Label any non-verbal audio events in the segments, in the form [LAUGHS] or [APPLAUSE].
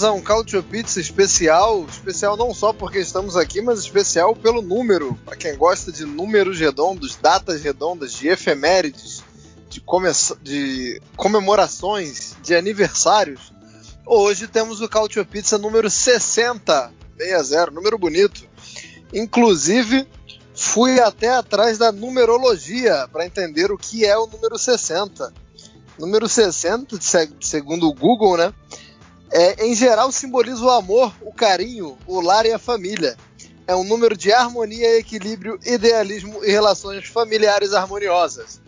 Bem-vindos a um Culture Pizza especial. Especial não só porque estamos aqui, mas especial pelo número. Para quem gosta de números redondos, datas redondas, de efemérides, de, de comemorações, de aniversários. Hoje temos o Culture Pizza número 60, 60, número bonito. Inclusive, fui até atrás da numerologia para entender o que é o número 60. Número 60, segundo o Google, né? É, em geral simboliza o amor, o carinho, o lar e a família. É um número de harmonia, equilíbrio, idealismo e relações familiares harmoniosas.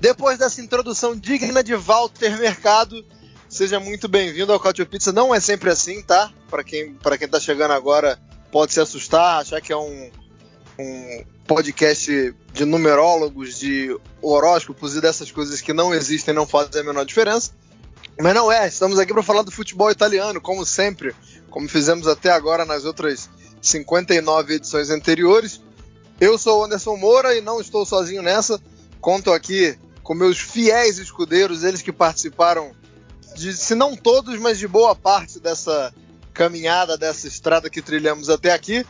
Depois dessa introdução digna de Walter Mercado, seja muito bem-vindo ao Cautio Pizza. Não é sempre assim, tá? Para quem, para quem tá chegando agora, pode se assustar, achar que é um, um podcast de numerólogos, de horóscopos e dessas coisas que não existem não fazem a menor diferença. Mas não é, estamos aqui para falar do futebol italiano, como sempre, como fizemos até agora nas outras 59 edições anteriores. Eu sou o Anderson Moura e não estou sozinho nessa. Conto aqui com meus fiéis escudeiros, eles que participaram de, se não todos, mas de boa parte dessa caminhada, dessa estrada que trilhamos até aqui.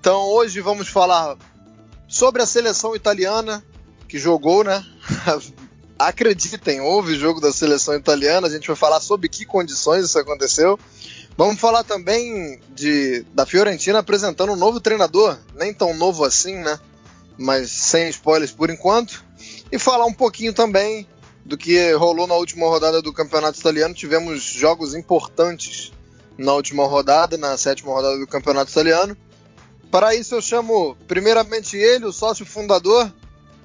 Então hoje vamos falar sobre a seleção italiana que jogou, né? [LAUGHS] acreditem, houve jogo da seleção italiana, a gente vai falar sobre que condições isso aconteceu. Vamos falar também de da Fiorentina apresentando um novo treinador, nem tão novo assim, né? Mas sem spoilers por enquanto. E falar um pouquinho também do que rolou na última rodada do Campeonato Italiano. Tivemos jogos importantes na última rodada, na sétima rodada do Campeonato Italiano. Para isso eu chamo primeiramente ele, o sócio fundador,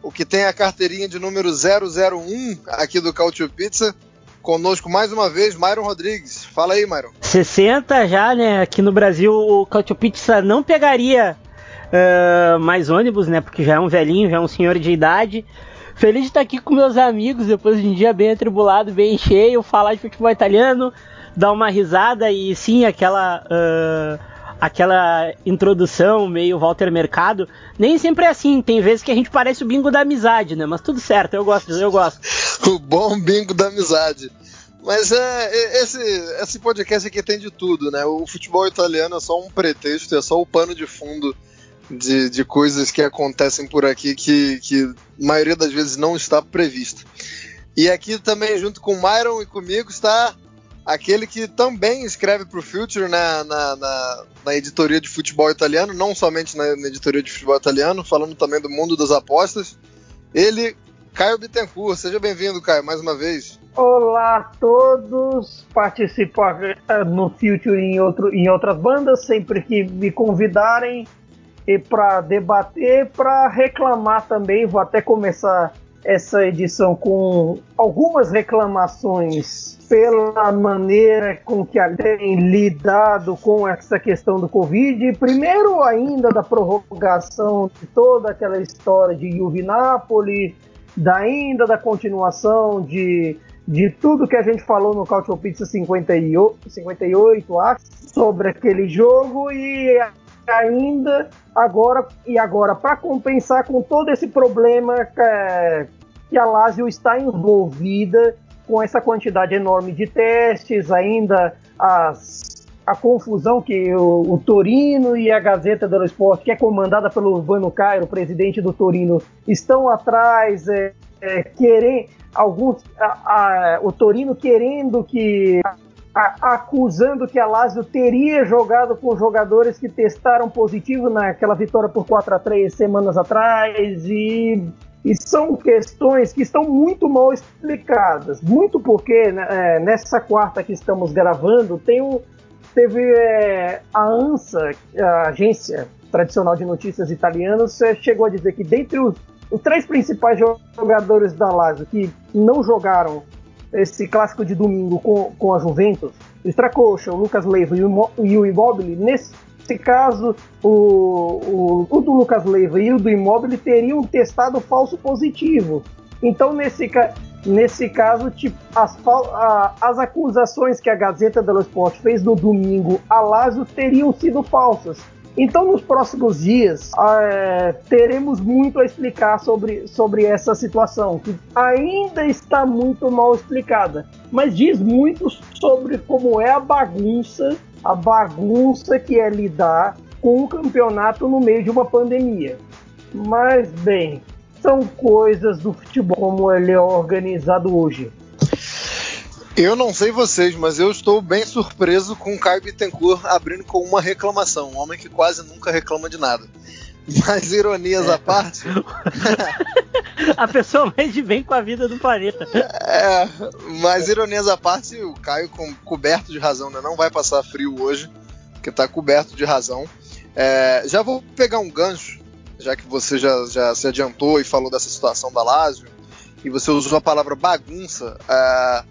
o que tem a carteirinha de número 001 aqui do Cautio Pizza. Conosco mais uma vez, Myron Rodrigues. Fala aí, Myron. 60 já, né? Aqui no Brasil o Cautio Pizza não pegaria uh, mais ônibus, né? Porque já é um velhinho, já é um senhor de idade. Feliz de estar aqui com meus amigos depois de um dia bem atribulado, bem cheio, falar de futebol italiano, dar uma risada e sim aquela. Uh, aquela introdução meio Walter Mercado, nem sempre é assim. Tem vezes que a gente parece o bingo da amizade, né? Mas tudo certo, eu gosto, eu gosto. [LAUGHS] o bom bingo da amizade. Mas é, esse, esse podcast aqui tem de tudo, né? O futebol italiano é só um pretexto, é só o pano de fundo de, de coisas que acontecem por aqui que, que a maioria das vezes não está prevista. E aqui também, junto com o Myron e comigo, está aquele que também escreve para o Future na, na, na, na, editoria de futebol italiano, não somente na, na, editoria de futebol italiano, falando também do mundo das apostas. Ele, Caio Bittencourt. Seja bem-vindo, Caio, mais uma vez. Olá a todos, participo eh, no Future em, outro, em outras bandas, sempre que me convidarem e para debater, para reclamar também. Vou até começar essa edição com algumas reclamações pela maneira com que a tem lidado com essa questão do Covid. Primeiro, ainda da prorrogação de toda aquela história de Juve Napoli, da ainda da continuação de, de tudo que a gente falou no Couch Pizza 58, 58, acho, sobre aquele jogo e ainda agora e agora para compensar com todo esse problema que, que a Lazio está envolvida com essa quantidade enorme de testes, ainda as, a confusão que o, o, Torino e a Gazeta dello Sport, que é comandada pelo Urbano Cairo, presidente do Torino, estão atrás, é, é, querem alguns a, a, o Torino querendo que a, acusando que a Lazio teria jogado com jogadores que testaram positivo naquela vitória por 4 a 3 semanas atrás e, e são questões que estão muito mal explicadas. Muito porque né, é, nessa quarta que estamos gravando tem o, teve é, a ANSA, a agência tradicional de notícias italianas, chegou a dizer que dentre os os três principais jogadores da Lazio que não jogaram esse clássico de domingo com, com a Juventus, o Stracocha, o Lucas Leiva e o, Immobile, nesse caso, o, o, o, do Lucas Leiva e o do Immobile teriam testado falso positivo. Então, nesse, nesse caso, tipo, as, a, as acusações que a Gazeta dello Sport fez no domingo a Lazio teriam sido falsas. Então, nos próximos dias, é, teremos muito a explicar sobre, sobre essa situação, que ainda está muito mal explicada, mas diz muito sobre como é a bagunça, a bagunça que é lidar com um campeonato no meio de uma pandemia. Mas, bem, são coisas do futebol como ele é organizado hoje. Eu não sei vocês, mas eu estou bem surpreso com o Caio Bittencourt abrindo com uma reclamação. Um homem que quase nunca reclama de nada. Mas ironias é. à parte. [LAUGHS] a pessoa mais de bem com a vida do planeta. É, mas ironias à parte, o Caio com, coberto de razão, né? Não vai passar frio hoje, porque está coberto de razão. É, já vou pegar um gancho, já que você já, já se adiantou e falou dessa situação da Lazio, e você usou a palavra bagunça. É,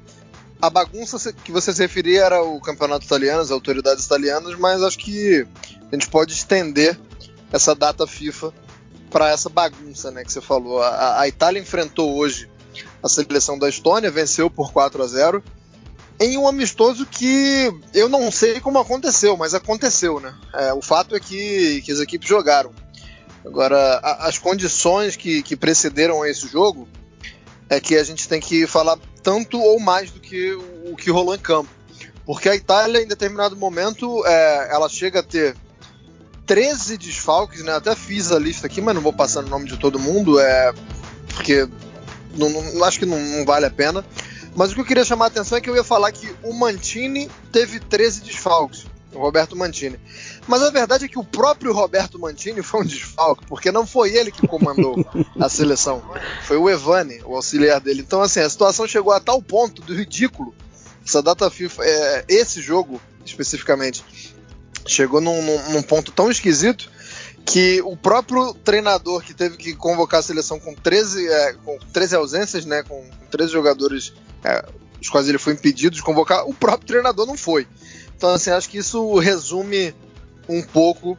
a bagunça que você se referia era o campeonato italiano, as autoridades italianas, mas acho que a gente pode estender essa data FIFA para essa bagunça né, que você falou. A, a, Itália enfrentou hoje a seleção da Estônia, venceu por 4 a 0 em um amistoso que eu não sei como aconteceu, mas aconteceu, né? É, o fato é que, que as equipes jogaram. Agora, a, as condições que, que precederam esse jogo é que a gente tem que falar tanto ou mais do que o, que rolou em campo. Porque a Itália, em determinado momento, é, ela chega a ter 13 desfalques, né? Até fiz a lista aqui, mas não vou passar o nome de todo mundo, é, porque não, não, acho que não, não vale a pena. Mas o que eu queria chamar a atenção é que eu ia falar que o Mantini teve 13 desfalques Roberto Mantini. Mas a verdade é que o próprio Roberto Mantini foi um desfalque, porque não foi ele que comandou a seleção. Foi o Evani, o auxiliar dele. Então, assim, a situação chegou a tal ponto do ridículo. Essa data FIFA, é, esse jogo especificamente, chegou num, num, num ponto tão esquisito que o próprio treinador que teve que convocar a seleção com 13, é, com 13 ausências, né, com 13 jogadores, é, os quais ele foi impedido de convocar, o próprio treinador não foi. Então, assim, acho que isso resume um pouco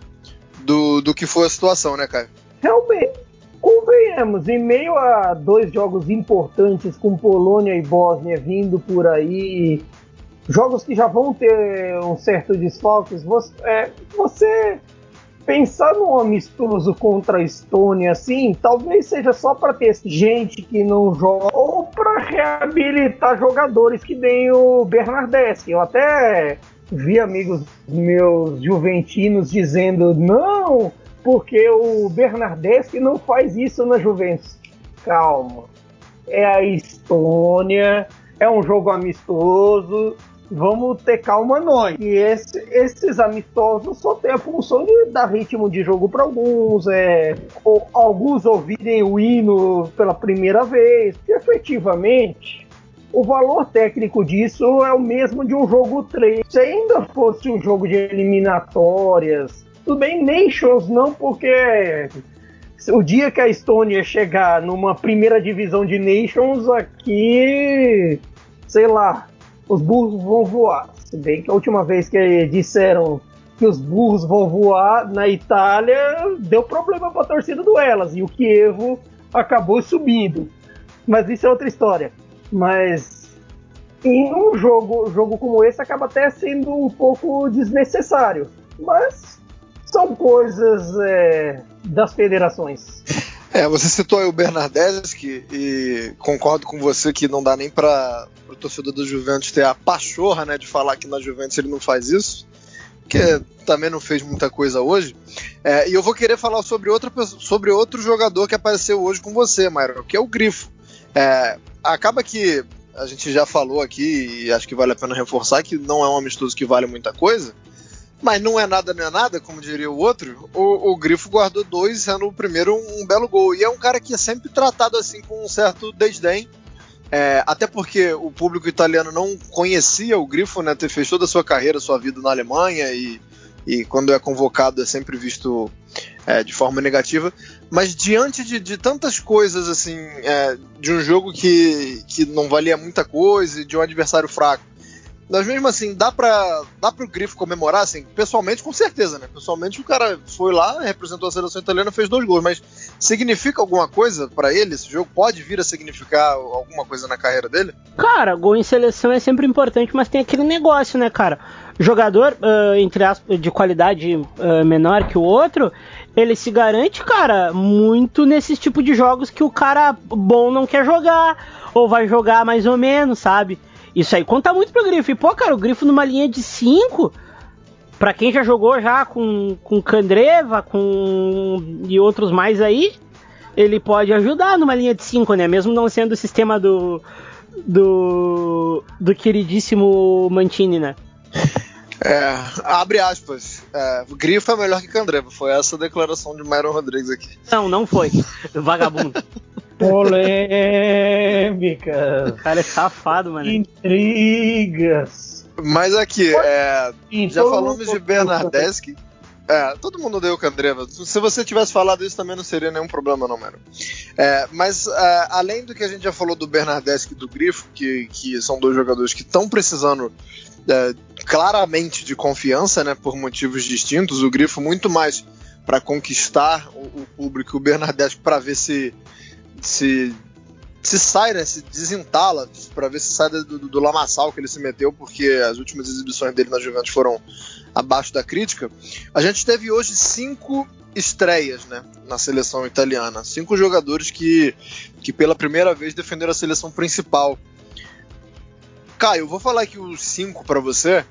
do, do que foi a situação, né, Caio? Realmente, convenhamos, em meio a dois jogos importantes com Polônia e Bósnia vindo por aí, jogos que já vão ter um certo desfalques, você, é, você pensar num amistoso contra a Estônia assim, talvez seja só para ter gente que não joga ou para reabilitar jogadores que nem o Bernardeschi. Eu até vi amigos meus juventinos dizendo não, porque o Bernardeschi não faz isso na Juventus. Calma. É a Estônia, é um jogo amistoso, vamos ter calma nós. E esse, esses amistosos só tem a função de dar ritmo de jogo para alguns, é, ou, alguns ouvirem o hino pela primeira vez, efetivamente o valor técnico disso é o mesmo de um jogo 3. Se ainda fosse um jogo de eliminatórias, tudo bem, Nations não, porque o dia que a Estônia chegar numa primeira divisão de Nations, aqui, sei lá, os burros vão voar. Se bem que a última vez que disseram que os burros vão voar na Itália, deu problema para a torcida do Elas e o Kievo acabou subindo. Mas isso é outra história. Mas em um jogo, jogo como esse acaba até sendo um pouco desnecessário. Mas são coisas é, das federações. [LAUGHS] É, você citou aí o Bernardeschi e concordo com você que não dá nem para o torcedor do Juventus ter a pachorra né, de falar que na Juventus ele não faz isso, que também não fez muita coisa hoje. É, e eu vou querer falar sobre, outra, sobre outro jogador que apareceu hoje com você, Mauro, que é o Grifo. É, acaba que a gente já falou aqui e acho que vale a pena reforçar que não é um amistoso que vale muita coisa, mas não é nada, não é nada, como diria o outro. O, o Grifo guardou dois, sendo o primeiro um, um, belo gol. E é um cara que é sempre tratado assim com um certo desdém. É, até porque o público italiano não conhecia o Grifo, né? Fez toda a sua carreira, sua vida na Alemanha e, e quando é convocado é sempre visto é, de forma negativa, mas diante de, de tantas coisas assim, é, de um jogo que, que não valia muita coisa, de um adversário fraco, mas mesmo assim, dá pra, dá pro Grifo comemorar, assim, pessoalmente, com certeza, né? Pessoalmente o cara foi lá, representou a seleção italiana, fez dois gols, mas significa alguma coisa para ele? Esse jogo pode vir a significar alguma coisa na carreira dele? Cara, gol em seleção é sempre importante, mas tem aquele negócio, né, cara? Jogador, uh, entre de qualidade uh, menor que o outro, ele se garante, cara, muito nesses tipo de jogos que o cara bom não quer jogar, ou vai jogar mais ou menos, sabe? Isso aí conta muito pro Grifo. E, pô, cara, o Grifo numa linha de 5, pra quem já jogou já com, com Candreva, com. e outros mais aí, ele pode ajudar numa linha de 5, né? Mesmo não sendo o sistema do. do. do queridíssimo Mantini, né? É, abre aspas. É, o Grifo é melhor que Candreva. Foi essa a declaração de Myron Rodrigues aqui. Não, não foi. Vagabundo. Polêmicas. O cara é safado, mano. Intrigas. Mas aqui, é, já falamos de Bernardeschi. É, todo mundo deu Candreva. Se você tivesse falado isso também não seria nenhum problema, não, mano. É, mas é, além do que a gente já falou do Bernardeschi e do Grifo, que, que são dois jogadores que estão precisando é, claramente de confiança, né, por motivos distintos. O Grifo muito mais para conquistar o, o, público, o Bernardeschi para ver se se se sai, né, se desentala para ver se sai do, do, do, lamaçal que ele se meteu, porque as últimas exibições dele na Juventus foram abaixo da crítica. A gente teve hoje cinco estreias né, na seleção italiana, cinco jogadores que, que pela primeira vez defenderam a seleção principal. Caio, eu vou falar aqui os cinco para você.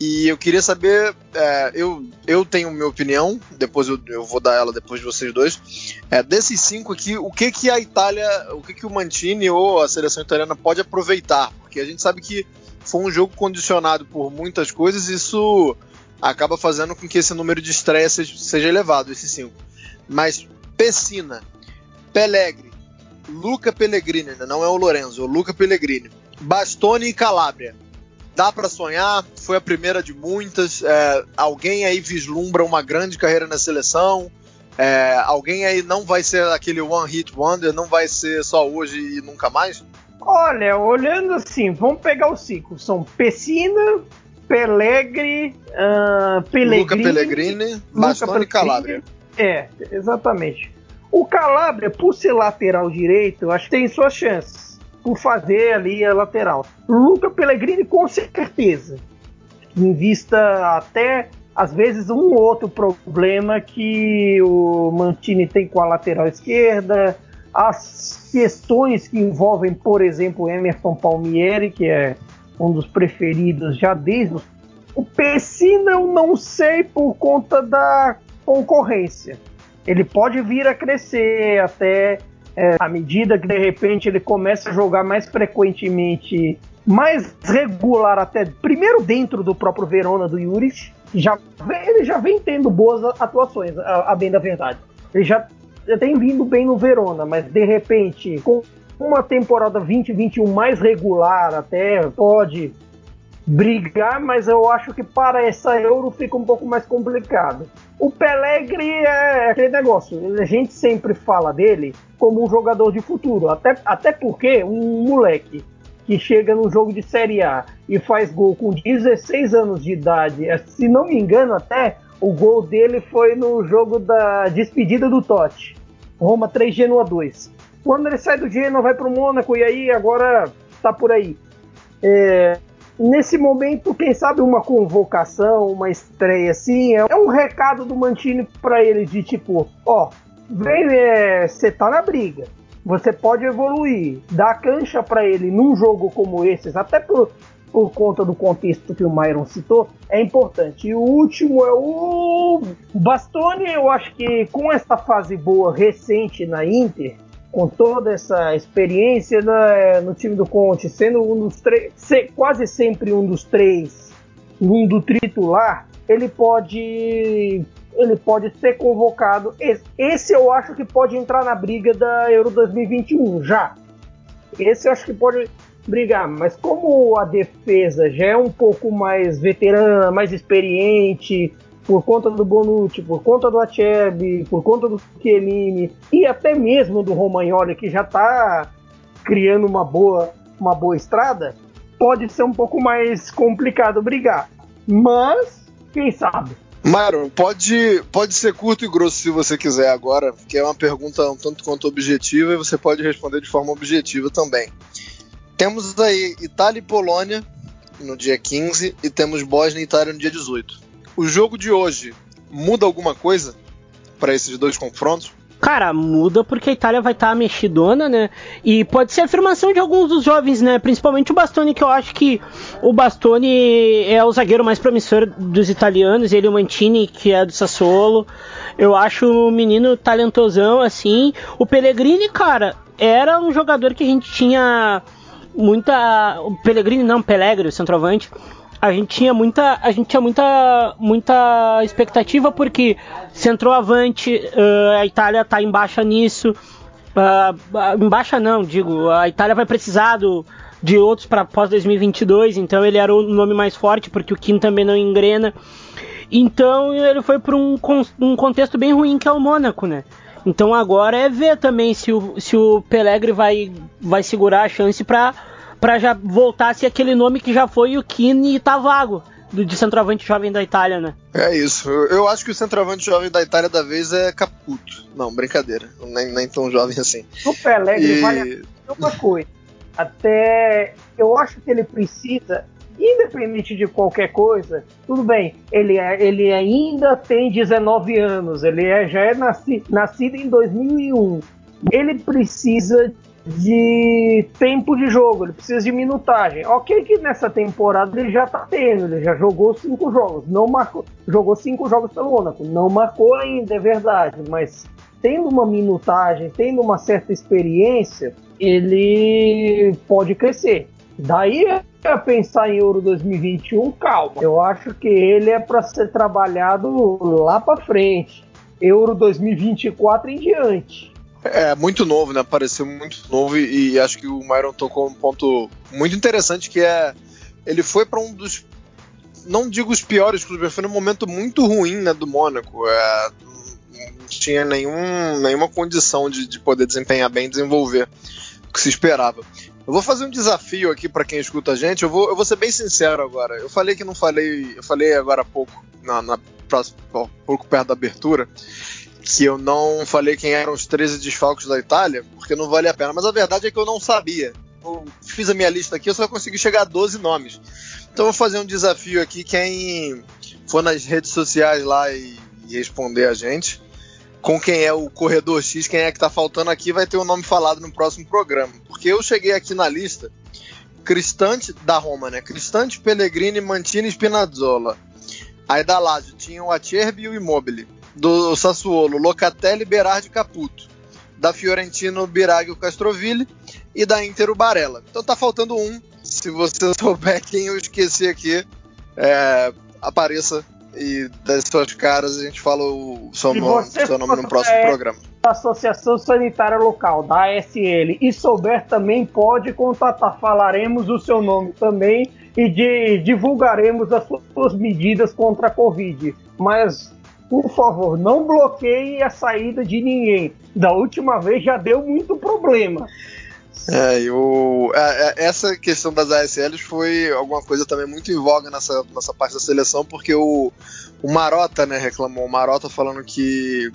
E eu queria saber, é, eu, eu tenho minha opinião, depois eu, eu vou dar ela depois de vocês dois. É, desses cinco aqui, o que que a Itália, o que que o Mantini ou a seleção italiana pode aproveitar? Porque a gente sabe que foi um jogo condicionado por muitas coisas isso acaba fazendo com que esse número de estreia seja, seja elevado, esses cinco. Mas Pessina, Pellegrini, Luca Pellegrini, né, não é o Lorenzo, é o Luca Pellegrini, Bastoni e Calabria dá para sonhar, foi a primeira de muitas. É, alguém aí vislumbra uma grande carreira na seleção. É, alguém aí não vai ser aquele one hit wonder, não vai ser só hoje e nunca mais? Olha, olhando assim, vamos pegar os cinco: são Pessina, Pelegri, uh, Pellegrini, Luca Pellegrini, Bastoni e Calabria. É, exatamente. O Calabria, por ser lateral direito, eu acho que tem suas chances por fazer ali a lateral. Luca Pellegrini com certeza, em vista até às vezes um outro problema que o Mantini tem com a lateral esquerda, as questões que envolvem, por exemplo, Emerson Palmieri, que é um dos preferidos já desde o, Pessina eu não sei por conta da concorrência. Ele pode vir a crescer até é, à medida que de repente ele começa a jogar mais frequentemente, mais regular até, primeiro dentro do próprio Verona do Juric, já ele já vem tendo boas atuações, a, a bem da verdade. Ele já tem vindo bem no Verona, mas de repente, com uma temporada 2021 mais regular, até pode brigar, mas eu acho que para essa Euro fica um pouco mais complicado. O Pelegri é aquele negócio, a gente sempre fala dele como um jogador de futuro, até, até porque um moleque que chega no jogo de Série A e faz gol com 16 anos de idade, é, se não me engano até, o gol dele foi no jogo da despedida do Totti, Roma 3 Genoa 2. Quando ele sai do Genoa, vai para o Mônaco e aí agora tá por aí. É, nesse momento, quem sabe uma convocação, uma estreia assim, é um recado do Mantini para ele de tipo, ó, vem, você é, tá na briga, você pode evoluir, dar cancha para ele num jogo como esse, até por, por conta do contexto que o Myron citou, é importante. E o último é o Bastoni, eu acho que com essa fase boa recente na Inter, com toda essa experiência né, no time do Conte, sendo um dos três, quase sempre um dos três, um do titular, ele pode ele pode ser convocado. Esse, eu acho que pode entrar na briga da Euro 2021 já. Esse eu acho que pode brigar, mas como a defesa já é um pouco mais veterana, mais experiente, por conta do Bonucci, por conta do Acerbi, por conta do Chiellini e até mesmo do Romagnoli, que já está criando uma boa, uma boa estrada, pode ser um pouco mais complicado brigar. Mas, quem sabe? Myron, pode, pode ser curto e grosso se você quiser agora, porque é uma pergunta um tanto quanto objetiva e você pode responder de forma objetiva também. Temos aí Itália e Polônia no dia 15 e temos Bósnia e Itália no dia 18. O jogo de hoje muda alguma coisa para esses dois confrontos? Cara, muda porque a Itália vai estar tá mexidona, né? E pode ser afirmação de alguns dos jovens, né? Principalmente o Bastoni, que eu acho que o Bastoni é o zagueiro mais promissor dos italianos. Ele o Mantini, que é do Sassuolo. Eu acho o menino talentosão, assim. O Pellegrini, cara, era um jogador que a gente tinha muita. O Pellegrini não, Pellegrini, o centroavante a gente tinha muita a gente tinha muita muita expectativa porque centroavante uh, a Itália está em baixa nisso. Uh, em baixa não digo a Itália vai precisar do, de outros para pós 2022 então ele era o nome mais forte porque o Kim também não engrena. Então ele foi para um, um contexto bem ruim que é o Mônaco né? Então agora é ver também se o, se o Pelegri vai, vai segurar a chance para para já voltar a ser aquele nome que já foi o Kine e tá vago do, de centroavante jovem da Itália, né? É isso. Eu, eu, acho que o centroavante jovem da Itália da vez é Caputo. Não, brincadeira. Nem, nem tão jovem assim. O Pelé e... vale uma coisa. Até eu acho que ele precisa, independente de qualquer coisa, tudo bem, ele, é, ele ainda tem 19 anos, ele é, já é nasci, nascido em 2001. Ele precisa de tempo de jogo, ele precisa de minutagem. Ok que nessa temporada ele já tá tendo, ele já jogou cinco jogos, não marcou, jogou cinco jogos pelo Mônaco, não marcou ainda, é verdade, mas tendo uma minutagem, tendo uma certa experiência, ele pode crescer. Daí a pensar em Euro 2021, calma. Eu acho que ele é para ser trabalhado lá para frente. Euro 2024 em diante. É, muito novo, né? Pareceu muito novo e, e acho que o Myron tocou um ponto muito interessante que é ele foi para um dos não digo os piores clubes, mas foi num momento muito ruim né, do Mônaco. É, não tinha nenhum, nenhuma condição de, de poder desempenhar bem, desenvolver o que se esperava. Eu vou fazer um desafio aqui para quem escuta a gente. Eu vou, eu vou ser bem sincero agora. Eu falei que não falei, eu falei agora há pouco, na, na próxima, pouco perto da abertura, que eu não falei quem eram os 13 desfalques da Itália, porque não vale a pena. Mas a verdade é que eu não sabia. Eu fiz a minha lista aqui, eu só consegui chegar a 12 nomes. Então eu vou fazer um desafio aqui. Quem for nas redes sociais lá e, e responder a gente, com quem é o corredor X, quem é que tá faltando aqui, vai ter o um nome falado no próximo programa. Porque eu cheguei aqui na lista. Cristante da Roma, né? Cristante, Pellegrini, Mantini e Spinazzola. Aí da Lazio tinha o Acerbi e o Immobile do Sassuolo, Locatelli, Berardi Caputo. Da Fiorentino, Biraghi, Castroville. E da Inter, o Barella. Então tá faltando um. Se você [LAUGHS] souber quem eu esqueci aqui, é, apareça e das suas caras a gente fala o seu, nome, seu nome no próximo é programa. Da Associação Sanitária Local, da ASL, e souber também, pode contatar. Falaremos o seu nome também e de, divulgaremos as suas medidas contra a Covid. Mas por favor, não bloqueie a saída de ninguém. Da última vez já deu muito problema. É, eu, é, é, essa questão das ASLs foi alguma coisa também muito em voga nessa, nessa parte da seleção, porque o, o Marota né, reclamou. O Marota falando que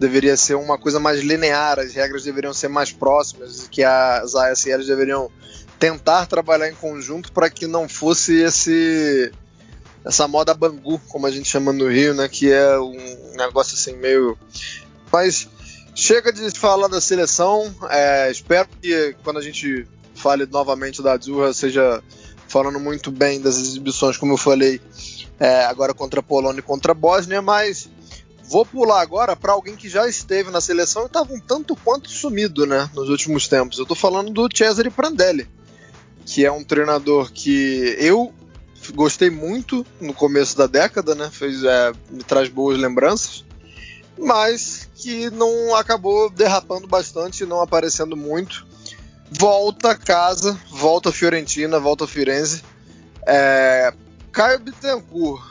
deveria ser uma coisa mais linear, as regras deveriam ser mais próximas, que as ASLs deveriam tentar trabalhar em conjunto para que não fosse esse essa moda Bangu, como a gente chama no Rio, né? Que é um negócio assim meio. Mas chega de falar da seleção. É, espero que quando a gente fale novamente da Azurra seja falando muito bem das exibições, como eu falei, é, agora contra a Polônia e contra a Bósnia, mas vou pular agora para alguém que já esteve na seleção e estava um tanto quanto sumido, né, nos últimos tempos. Eu estou falando do Cesare Prandelli, que é um treinador que eu gostei muito no começo da década, né? Fez, é, me traz boas lembranças, mas que não acabou derrapando bastante, não aparecendo muito. Volta a casa, volta a Fiorentina, volta a Firenze. É, Caio Bittencourt,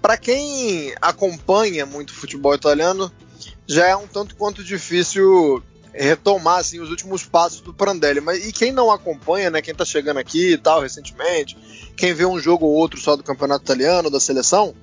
para quem acompanha muito futebol italiano, já é um tanto quanto difícil retomar assim, os últimos passos do Prandelli. Mas, e quem não acompanha, né, quem está chegando aqui e tal recentemente, quem vê um jogo ou outro só do campeonato italiano, da seleção,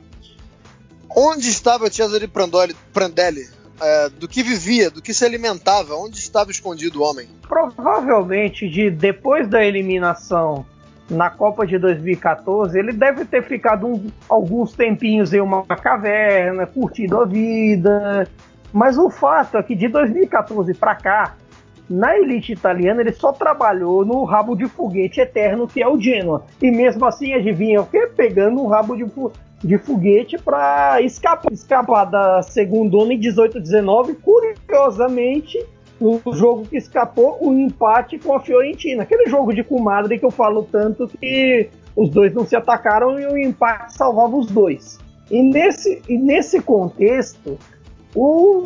onde estava Cesare Prandelli, Prandelli é, do que vivia, do que se alimentava, onde estava escondido o homem? Provavelmente de depois da eliminação na Copa de 2014, ele deve ter ficado um, alguns tempinhos em uma caverna, curtindo a vida. Mas o fato é que de 2014 para cá, na elite italiana, ele só trabalhou no rabo de foguete eterno que é o Genoa. E mesmo assim, adivinha o que? Pegando um rabo de, de foguete para escapar, escapar da segunda em 18-19. Curiosamente, o jogo que escapou, o empate com a Fiorentina. Aquele jogo de comadre que eu falo tanto que os dois não se atacaram e o empate salvava os dois. E nesse, e nesse contexto, o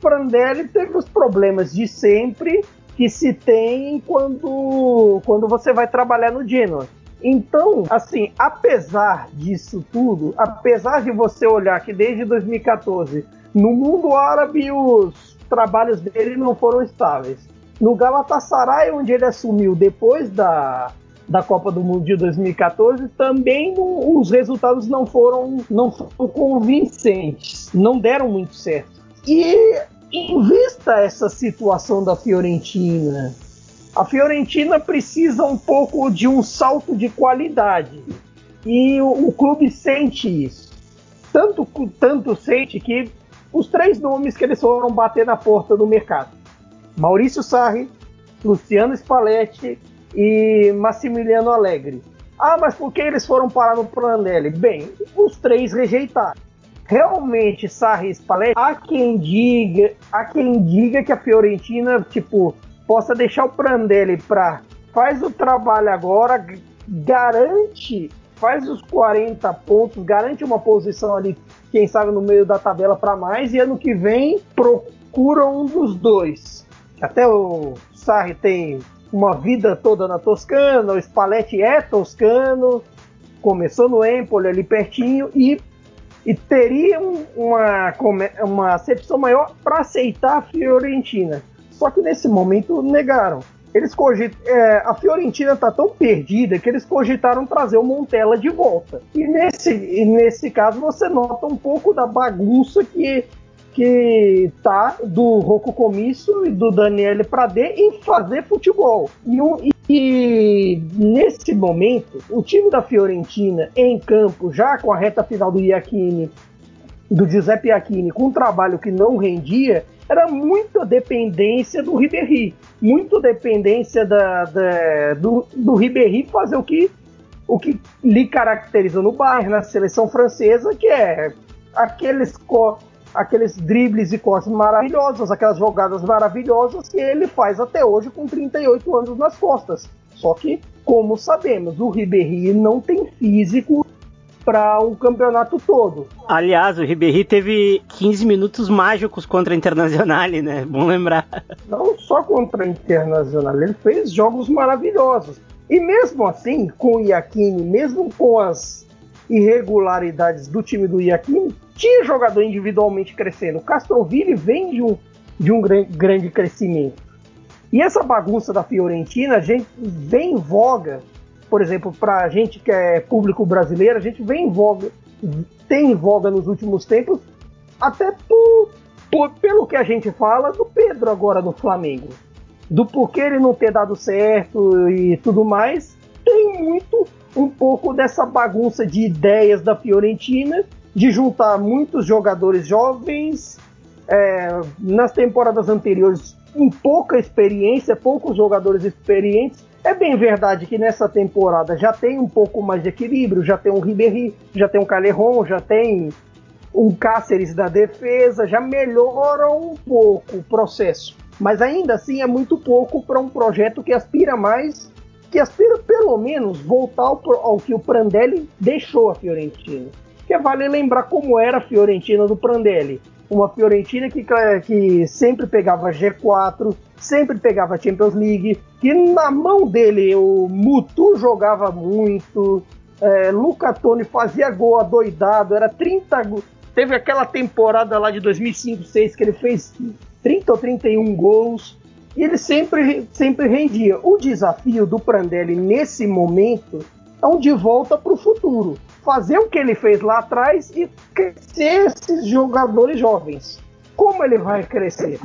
Prandelli teve os problemas de sempre que se tem quando, quando você vai trabalhar no Genoa. Então, assim, apesar disso tudo, apesar de você olhar que desde 2014 no mundo árabe os trabalhos dele não foram estáveis. No Galatasaray, onde ele assumiu depois da, da Copa do Mundo de 2014, também os resultados não foram, não foram convincentes, não deram muito certo. E em vista essa situação da Fiorentina, a Fiorentina precisa um pouco de um salto de qualidade. E o, o clube sente isso. Tanto, tanto sente que os três nomes que eles foram bater na porta do mercado: Maurício Sarri, Luciano Spalletti e Massimiliano Alegre. Ah, mas por que eles foram parar no Prandelli? Bem, os três rejeitaram. Realmente, Sarri e Spalletti, há quem diga, há quem diga que a Fiorentina, tipo, possa deixar o Prandelli para faz o trabalho agora, garante, faz os 40 pontos, garante uma posição ali quem sabe no meio da tabela para mais, e ano que vem procura um dos dois. Até o Sarri tem uma vida toda na Toscana, o Spalletti é toscano, começou no Empoli ali pertinho e, e teria uma, uma acepção maior para aceitar a Fiorentina. Só que nesse momento negaram eles. É, a Fiorentina tá tão perdida que eles cogitaram trazer o Montella de volta. E nesse, e nesse caso você nota um pouco da bagunça que que tá do Rocco Comisso e do Daniele Pradê em fazer futebol. E, um, e, nesse momento, o time da Fiorentina em campo, já com a reta final do Iachini, do Giuseppe Iachini, com um trabalho que não rendia, era muita dependência do Ribéry, muito dependência da, da, do, do Ribéry fazer o que, o que lhe caracteriza no Bayern, na seleção francesa, que é aqueles, aqueles dribles e cortes maravilhosos, aquelas jogadas maravilhosas que ele faz até hoje com 38 anos nas costas. Só que, como sabemos, o Ribéry não tem físico para o campeonato todo. Aliás, o Ribéry teve 15 minutos mágicos contra a Internacional, [LAUGHS] né? Bom lembrar. Não só contra a Internacional, ele fez jogos maravilhosos. E mesmo assim, com o Iacchini, mesmo com as irregularidades do time do Iacchini, tinha jogador individualmente crescendo. O Castroville vem de um, de um grande crescimento. E essa bagunça da Fiorentina, a gente vem em voga por exemplo, para a gente que é público brasileiro, a gente vem em voga, tem em voga nos últimos tempos, até por, por, pelo que a gente fala do Pedro agora no Flamengo. Do porquê ele não ter dado certo e tudo mais, tem muito um pouco dessa bagunça de ideias da Fiorentina, de juntar muitos jogadores jovens, é, nas temporadas anteriores, com pouca experiência, poucos jogadores experientes, é bem verdade que nessa temporada já tem um pouco mais de equilíbrio, já tem um Ribéry, já tem um Calerron, já tem um Cáceres da defesa, já melhora um pouco o processo. Mas ainda assim é muito pouco para um projeto que aspira mais, que aspira pelo menos voltar ao, ao que o Prandelli deixou a Fiorentina. Que vale lembrar como era a Fiorentina do Prandelli. Uma Fiorentina que, que sempre pegava G4, sempre pegava Champions League, que na mão dele o Mutu jogava muito, É, Luca Toni fazia gol adoidado, era 30 gols. Teve aquela temporada lá de 2005-6 que ele fez 30 ou 31 gols e ele sempre, sempre rendia. O desafio do Prandelli nesse momento é um de volta para o futuro. Fazer o que ele fez lá atrás e crescer esses jogadores jovens. Como ele vai crescer?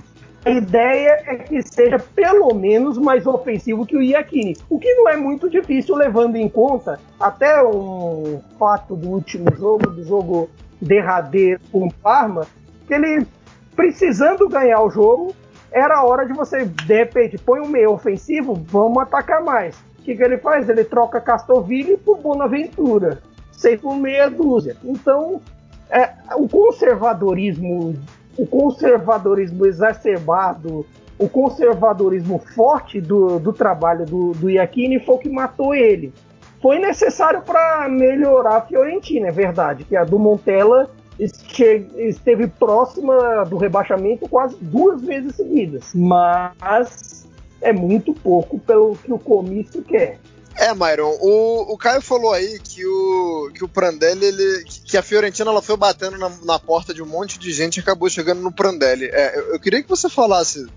A ideia é que seja pelo menos mais ofensivo que o Iacchini, o que não é muito difícil levando em conta até um fato do último jogo, do jogo derradeiro com o Parma, que ele precisando ganhar o jogo, era a hora de você, de repente, põe um meio ofensivo, vamos atacar mais. O que, que ele faz? Ele troca Castoville por Bonaventura, seis por meia dúzia. Então, é, o conservadorismo o conservadorismo exacerbado, o conservadorismo forte do, do trabalho do, do Iacchini foi o que matou ele. Foi necessário para melhorar a Fiorentina, é verdade, que a do Montella esteve próxima do rebaixamento quase duas vezes seguidas. Mas é muito pouco pelo que o comício quer. É, Myron, o, o Caio falou aí que o, que o Prandelli, ele, que a Fiorentina ela foi batendo na, na porta de um monte de gente e acabou chegando no Prandelli. É, eu, eu, queria que você falasse,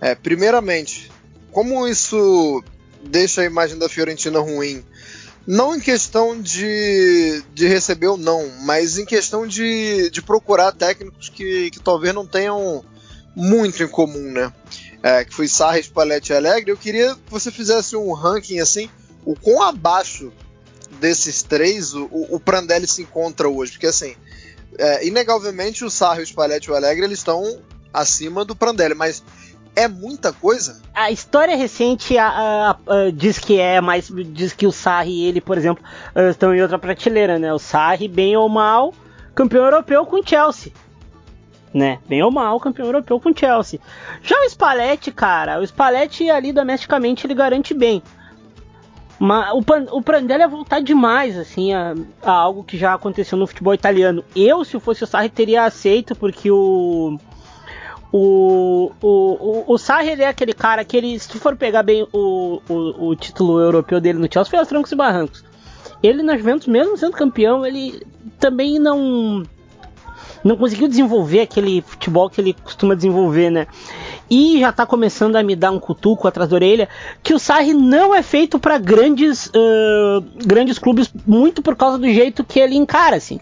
é, primeiramente, como isso deixa a imagem da Fiorentina ruim. Não em questão de, de receber ou não, mas em questão de, de procurar técnicos que, que talvez não tenham muito em comum, né? É, que foi Sarri, Spalletti e Alegre. Eu queria que você fizesse um ranking assim o quão abaixo desses três o, o Prandelli se encontra hoje. Porque, assim, é, inegavelmente o Sarri, o Spalletti e o Alegre eles estão acima do Prandelli, mas é muita coisa. A história recente a, a, a, diz que é, mas diz que o Sarri e ele, por exemplo, uh, estão em outra prateleira, né? O Sarri, bem ou mal, campeão europeu com Chelsea. Né? Bem ou mal, campeão europeu com Chelsea. Já o Spalletti, cara, o Spalletti ali domesticamente ele garante bem. Mas o, o Prandelli é voltar demais, assim, a, a, algo que já aconteceu no futebol italiano. Eu, se fosse o Sarri, teria aceito, porque o. O, o, o, o Sarri ele é aquele cara que ele, se tu for pegar bem o, o, o título europeu dele no Chelsea, foi aos trancos e barrancos. Ele na Juventus, mesmo sendo campeão, ele também não não conseguiu desenvolver aquele futebol que ele costuma desenvolver, né? E já tá começando a me dar um cutuco atrás da orelha que o Sarri não é feito para grandes uh, grandes clubes muito por causa do jeito que ele encara, assim.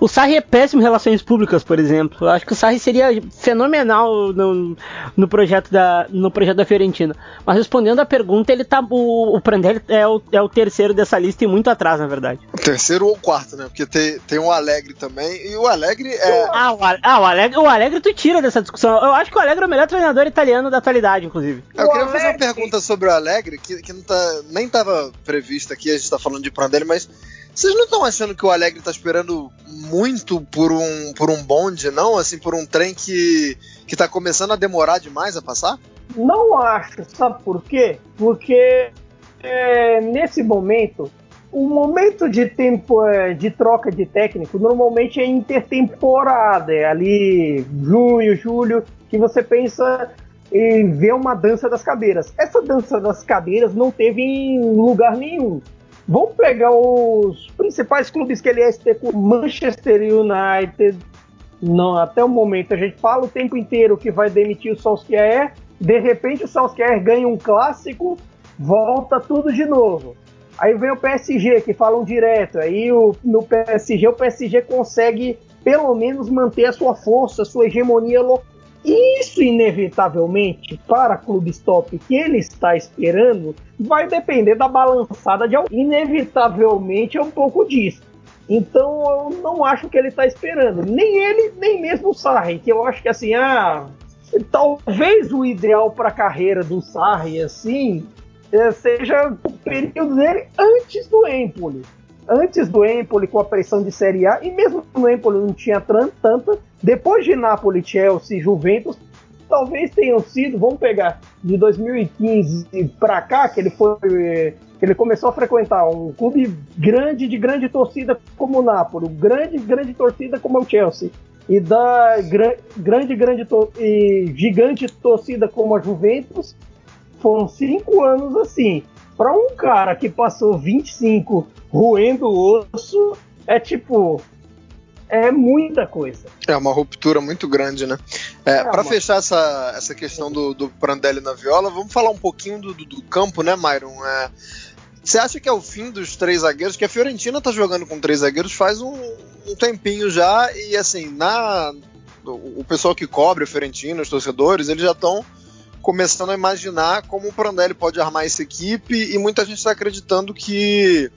O Sarri é péssimo em relações públicas, por exemplo. Eu acho que o Sarri seria fenomenal no, no, projeto, da, no projeto da Fiorentina. Mas respondendo à pergunta, ele tá. O, o Prandelli é o, é o terceiro dessa lista e muito atrás, na verdade. Terceiro ou quarto, né? Porque tem, tem o Alegre também. E o Alegre é. Ah, o, ah, o, Alegre, o Alegre tu tira dessa discussão. Eu acho que o Alegre é o melhor treinador italiano da atualidade, inclusive. Eu queria fazer uma pergunta sobre o Alegre, que, que não tá, nem estava prevista aqui, a gente tá falando de Prandelli, mas vocês não estão achando que o Alegre está esperando muito por um, por um bonde, não? Assim, por um trem que, que tá começando a demorar demais a passar? Não acho, sabe por quê? Porque é, nesse momento, o momento de tempo é, de troca de técnico normalmente é intertemporada, é ali junho, julho, que você pensa em ver uma dança das cadeiras. Essa dança das cadeiras não teve em lugar nenhum. Vamos pegar os principais clubes que ele é especulado. Manchester United. Não, até o momento a gente fala o tempo inteiro que vai demitir o Solskjaer. De repente o Solskjaer ganha um clássico, volta tudo de novo. Aí vem o PSG que falam direto. Aí o, no PSG o PSG consegue pelo menos manter a sua força, a sua hegemonia local isso, inevitavelmente, para clubes top que ele está esperando, vai depender da balançada de alguém. Inevitavelmente é um pouco disso. Então eu não acho que ele está esperando. Nem ele, nem mesmo o Sarri, que eu acho que assim, ah, talvez o ideal para a carreira do Sarri, assim, é, seja o período dele antes do Empoli antes do Empoli com a pressão de Série A, e mesmo no Empoli não tinha tanta, depois de Napoli, Chelsea Juventus, talvez tenham sido, vamos pegar, de 2015 para cá, que ele foi ele começou a frequentar um clube grande, de grande torcida como o Napoli, grande, grande torcida como o Chelsea, e da gra grande, grande e gigante torcida como a Juventus, foram cinco anos assim. Para um cara que passou 25 roendo osso, é tipo. É muita coisa. É uma ruptura muito grande, né? É, é para uma... fechar essa, essa questão do, do Prandelli na viola, vamos falar um pouquinho do, do, do campo, né, Myron? É, você acha que é o fim dos três zagueiros? Que a Fiorentina tá jogando com três zagueiros faz um, um tempinho já, e assim, na o pessoal que cobre a Fiorentina, os torcedores, eles já estão começando a imaginar como o Prandelli pode armar essa equipe e muita gente está acreditando que,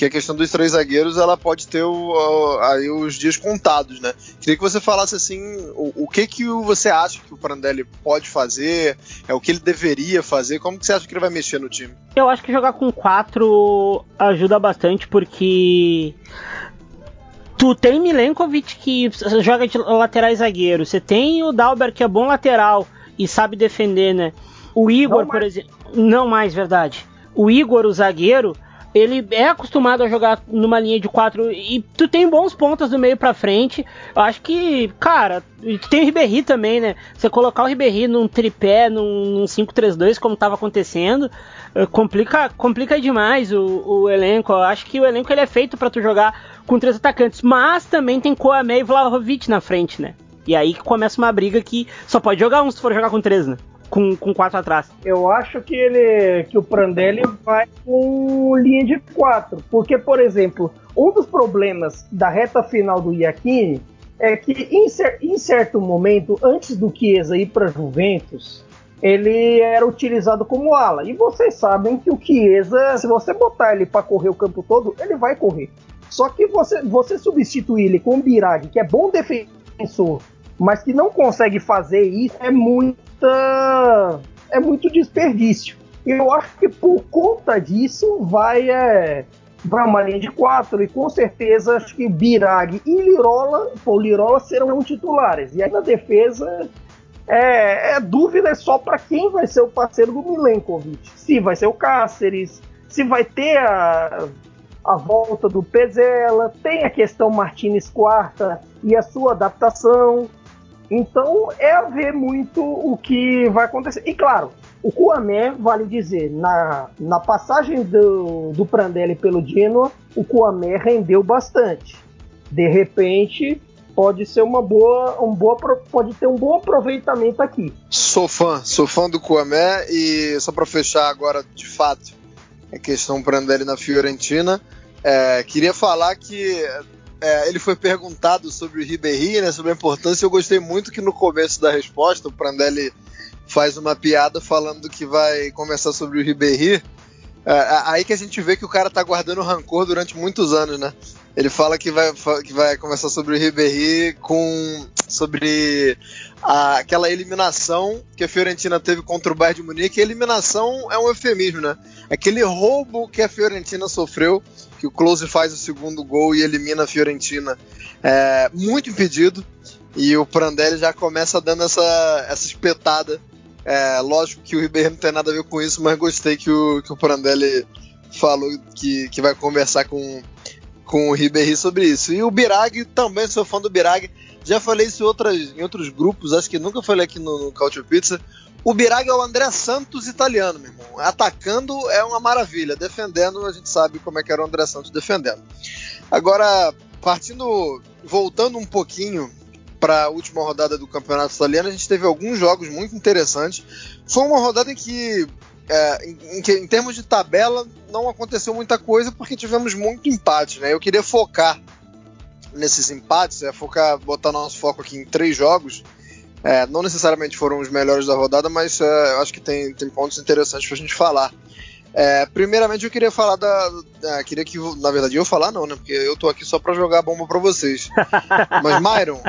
que a questão dos três zagueiros ela pode ter o, aí os dias contados, né? Queria que você falasse assim o, o, que que você acha que o Prandelli pode fazer, é o que ele deveria fazer, como que você acha que ele vai mexer no time? Eu acho que jogar com quatro ajuda bastante porque Tu tem Milenkovic que joga de laterais zagueiro. Você tem o Dalber que é bom lateral e sabe defender, né? O Igor, por exemplo. Não mais, verdade. O Igor, o zagueiro, ele é acostumado a jogar numa linha de quatro e tu tem bons pontas do meio para frente. Eu acho que, cara, tem o Ribéry também, né? Você colocar o Ribéry num tripé, num, num 5-3-2 como tava acontecendo, eh, complica, complica demais o, o elenco. Eu acho que o elenco ele é feito para tu jogar com três atacantes, mas também tem Koame e Vlahovic na frente, né? E aí começa uma briga que só pode jogar um se for jogar com três, né? Com, com quatro atrás. Eu acho que ele que o Prandelli vai com linha de quatro. Porque, por exemplo, um dos problemas da reta final do Iacchini é que em, cer em certo momento, antes do Chiesa ir para Juventus, ele era utilizado como ala. E vocês sabem que o Chiesa, se você botar ele para correr o campo todo, ele vai correr. Só que você, você substituir ele com o Birag, que é bom defensor, mas que não consegue fazer isso, é muita. é muito desperdício. Eu acho que por conta disso vai. É, vai uma linha de quatro e com certeza acho que Birag e Lirola, pô, Lirola serão titulares. E aí na defesa é, é dúvida é só para quem vai ser o parceiro do Milenkovic. Se vai ser o Cáceres, se vai ter a, a volta do Pezela, tem a questão Martinez Quarta e a sua adaptação. Então é ver muito o que vai acontecer. E claro, o Kuamé, vale dizer, na, na passagem do, do Prandelli pelo Genoa, o Kuamé rendeu bastante. De repente, pode ser uma boa, um boa, pode ter um bom aproveitamento aqui. Sou fã, sou fã do Kuamé e só para fechar agora de fato a questão Prandelli na Fiorentina, é, queria falar que é, ele foi perguntado sobre o Ribéry, né, sobre a importância. Eu gostei muito que no começo da resposta o Prandelli faz uma piada falando que vai começar sobre o Ribéry. É, aí que a gente vê que o cara tá guardando rancor durante muitos anos, né? Ele fala que vai, que vai conversar sobre o Ribéry com sobre a, aquela eliminação que a Fiorentina teve contra o Bayern de Munique. Eliminação é um eufemismo, né? Aquele roubo que a Fiorentina sofreu que o Close faz o segundo gol e elimina a Fiorentina é, muito impedido. E o Prandelli já começa dando essa, essa espetada. É, lógico que o Ribeiro não tem nada a ver com isso, mas gostei que o, que o Prandelli falou que, que vai conversar com, com o Ribéry sobre isso. E o Birag, também sou fã do Birag. Já falei isso em, outras, em outros grupos, acho que nunca falei aqui no, no Culture Pizza. O Birag é o André Santos italiano, meu irmão. Atacando é uma maravilha, defendendo a gente sabe como é que era o André Santos defendendo. Agora, partindo, voltando um pouquinho para a última rodada do Campeonato Italiano, a gente teve alguns jogos muito interessantes. Foi uma rodada em que, é, em, que, em termos de tabela, não aconteceu muita coisa porque tivemos muito empate, né? Eu queria focar nesses empates, é focar, botar nosso foco aqui em três jogos é, não necessariamente foram os melhores da rodada, mas é, eu acho que tem, tem pontos interessantes pra gente falar. É, primeiramente eu queria falar da. É, queria que, na verdade, eu falar não, né? Porque eu tô aqui só pra jogar bomba pra vocês. [LAUGHS] Mas, Myron.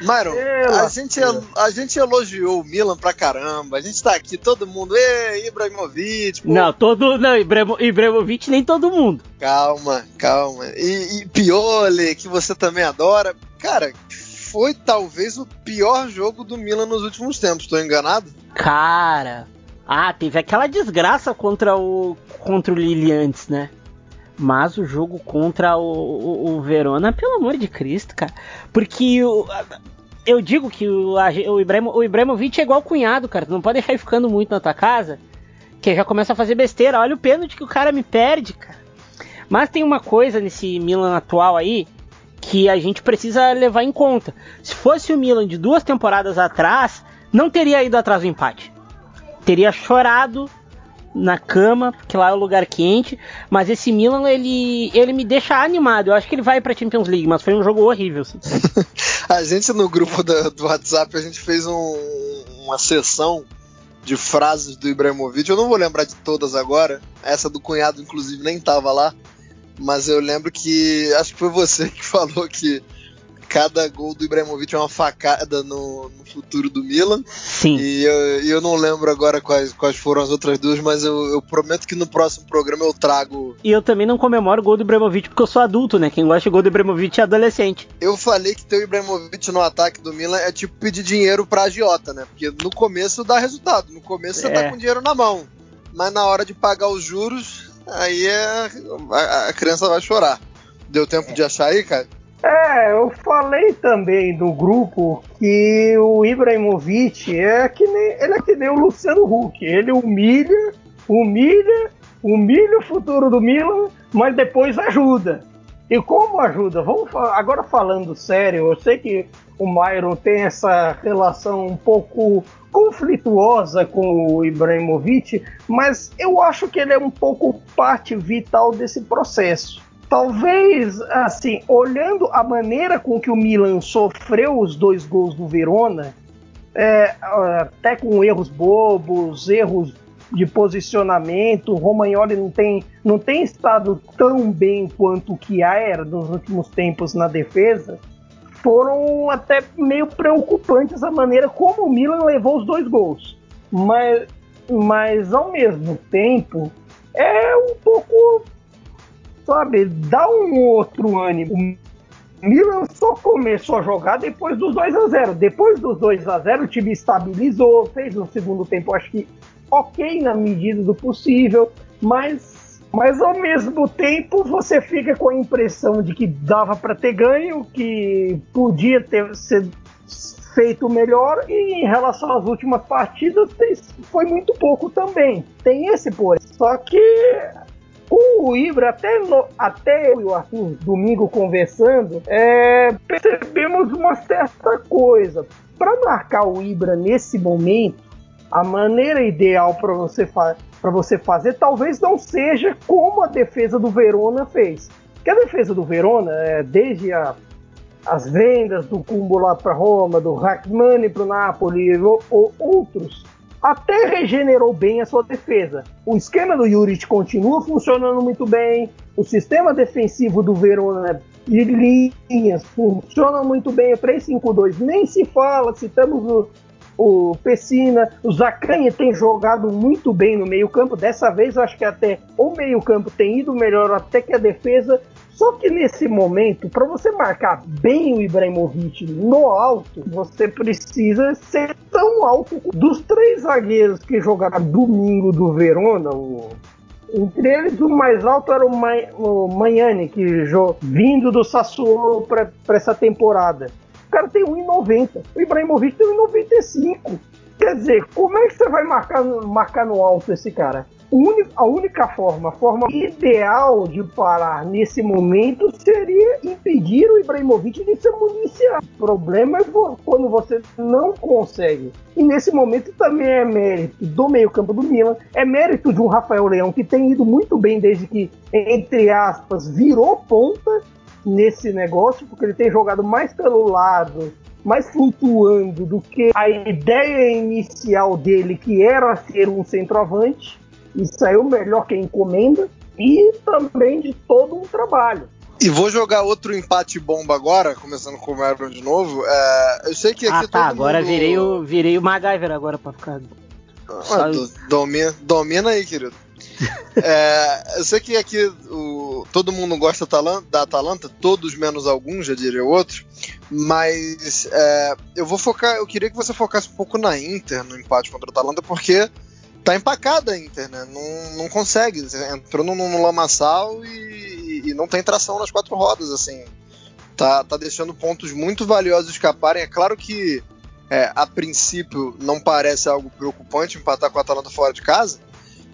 Myron, a gente, a gente elogiou o Milan pra caramba. A gente tá aqui, todo mundo. Ê, Ibrahimovic. Pô. Não, todo. Não, Ibrahimovic nem todo mundo. Calma, calma. E, e Piole, que você também adora. Cara, foi talvez o pior jogo do Milan nos últimos tempos, tô enganado? Cara, ah, teve aquela desgraça contra o contra o Lille antes, né? Mas o jogo contra o, o, o Verona, pelo amor de Cristo, cara. Porque o, eu digo que o, o, o Ibrahimovic é igual cunhado, cara. Tu não pode deixar ele ficando muito na tua casa. que já começa a fazer besteira. Olha o pênalti que o cara me perde, cara. Mas tem uma coisa nesse Milan atual aí que a gente precisa levar em conta. Se fosse o Milan de duas temporadas atrás, não teria ido atrás do empate. Teria chorado na cama, porque lá é o lugar quente. Mas esse Milan, ele, ele me deixa animado. Eu acho que ele vai pra Champions League, mas foi um jogo horrível. [LAUGHS] A gente no grupo do, do WhatsApp, a gente fez um, uma sessão de frases do Ibrahimovic. Eu não vou lembrar de todas agora. Essa do cunhado, inclusive, nem tava lá. Mas eu lembro que. Acho que foi você [LAUGHS] que falou que cada gol do Ibrahimovic é uma facada no, no futuro do Milan. Sim. E eu, eu, não lembro agora quais, quais foram as outras duas, mas eu, eu, prometo que no próximo programa eu trago. E eu também não comemoro o gol do Ibrahimovic porque eu sou adulto, né? Quem gosta de gol do Ibrahimovic é adolescente. Eu falei que ter o Ibrahimovic no ataque do Milan é tipo pedir dinheiro pra agiota, né? Porque no começo dá resultado, no começo você tá é. com dinheiro na mão. Mas na hora de pagar os juros, aí é, a, a criança vai chorar. Deu tempo de achar aí, cara? É, eu falei também do grupo que o Ibrahimovic é que nem, ele é que nem o Luciano Huck. Ele humilha, humilha, humilha o futuro do Milan, mas depois ajuda. E como ajuda? Vamos agora falando sério, eu sei que o Myron tem essa relação um pouco conflituosa com o Ibrahimovic, mas eu acho que ele é um pouco parte vital desse processo. Talvez, assim, olhando a maneira com que o Milan sofreu os dois gols do Verona, é, até com erros bobos, erros de posicionamento, o Romagnoli não tem, não tem estado tão bem quanto o era nos últimos tempos na defesa, foram até meio preocupantes a maneira como o Milan levou os dois gols. Mas, mas ao mesmo tempo, é um pouco sabe, dá um outro ânimo. O Milan só começou a jogar depois dos 2 a 0 Depois dos 2 a 0 o time estabilizou, fez no segundo tempo, acho que ok na medida do possível, mas, mas ao mesmo tempo você fica com a impressão de que dava para ter ganho, que podia ter sido feito melhor e em relação às últimas partidas foi muito pouco também. Tem esse porém. Só que o Ibra, até, no, até eu e o Arthur, domingo conversando, é, percebemos uma certa coisa. Para marcar o Ibra nesse momento, a maneira ideal para você, fa você fazer talvez não seja como a defesa do Verona fez. Porque a defesa do Verona, é, desde a, as vendas do Cumbo lá para Roma, do Rachmani para o Napoli ou, ou outros, até regenerou bem a sua defesa. O esquema do Juric continua funcionando muito bem, o sistema defensivo do Verona de linhas funciona muito bem, o 3-5-2 nem se fala, citamos o, o Pessina, o Zacanha tem jogado muito bem no meio campo, dessa vez eu acho que até o meio campo tem ido melhor até que a defesa, só que nesse momento, para você marcar bem o Ibrahimovic no alto, você precisa ser tão alto dos três zagueiros que jogaram domingo do Verona. O, entre eles, o mais alto era o, Ma, o Manhani, que vindo do Sassuolo para essa temporada. Cara tem 1,90. O Ibrahimovic tem 1,95. Quer dizer, como é que você vai marcar, marcar no alto esse cara? a única forma, a forma ideal de parar nesse momento seria impedir o Ibrahimovic de se municiar. O problema é quando você não consegue. E nesse momento também é mérito do meio-campo do Milan, é mérito de um Rafael Leão que tem ido muito bem desde que, entre aspas, virou ponta nesse negócio, porque ele tem jogado mais pelo lado, mais flutuando do que a ideia inicial dele, que era ser um centroavante e saiu melhor que a encomenda e também de todo um trabalho. E vou jogar outro empate bomba agora, começando com o Marlon de novo. É, eu sei que aqui ah, tá, agora mundo... virei, o, virei o MacGyver agora pra ficar. Ah, do, domina, domina aí, querido. [LAUGHS] é, eu sei que aqui o, todo mundo gosta da Atalanta, todos menos alguns, já diria outro. Mas é, eu vou focar, eu queria que você focasse um pouco na Inter no empate contra a Atalanta, porque tá empacada a Inter, né? Não, não consegue. Entrou no, no lamaçal e, e, não tem tração nas quatro rodas, assim. Tá, tá deixando pontos muito valiosos escaparem. É claro que é, a princípio não parece algo preocupante empatar com a Atalanta fora de casa,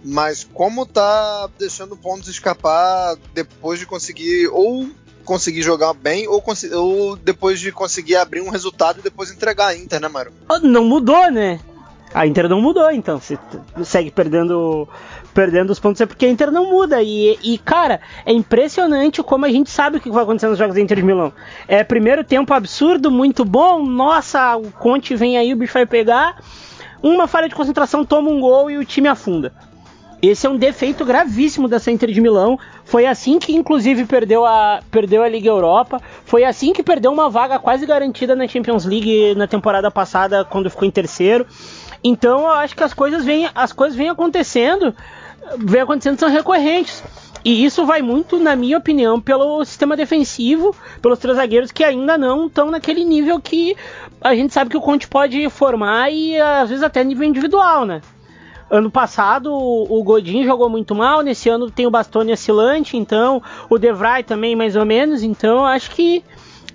mas como tá deixando pontos escapar depois de conseguir ou conseguir jogar bem ou, ou depois de conseguir abrir um resultado e depois entregar a Inter, né, Mário? Não mudou, né? A Inter não mudou, então. Se segue perdendo perdendo os pontos é porque a Inter não muda. E, e, cara, é impressionante como a gente sabe o que vai acontecer nos jogos da Inter de Milão. É primeiro tempo absurdo, muito bom. Nossa, o Conte vem aí, o bicho vai pegar. Uma falha de concentração, toma um gol e o time afunda. Esse é um defeito gravíssimo dessa Inter de Milão. Foi assim que, inclusive, perdeu a, perdeu a Liga Europa. Foi assim que perdeu uma vaga quase garantida na Champions League na temporada passada, quando ficou em terceiro. Então, eu acho que as coisas vêm, as coisas vêm acontecendo, vêm acontecendo são recorrentes. E isso vai muito, na minha opinião, pelo sistema defensivo, pelos três zagueiros que ainda não estão naquele nível que a gente sabe que o Conte pode formar e às vezes até nível individual, né? Ano passado o Godin jogou muito mal, nesse ano tem o Bastoni oscilante, então o Devray também mais ou menos, então acho que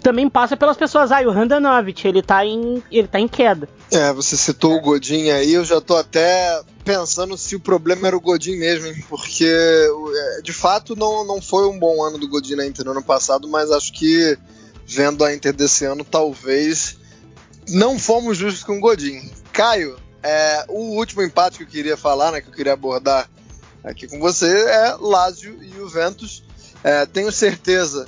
também passa pelas pessoas. Ah, e o Handanovic, ele tá em, ele tá em queda. É, você citou o Godin aí, eu já tô até pensando se o problema era o Godin mesmo, hein? porque é, de fato não, não foi um bom ano do Godin na Inter no ano passado, mas acho que vendo a Inter desse ano, talvez não fomos justos com o Godin. Caio, é, o último empate que eu queria falar, né, que eu queria abordar aqui com você é Lazio e Juventus. É, tenho certeza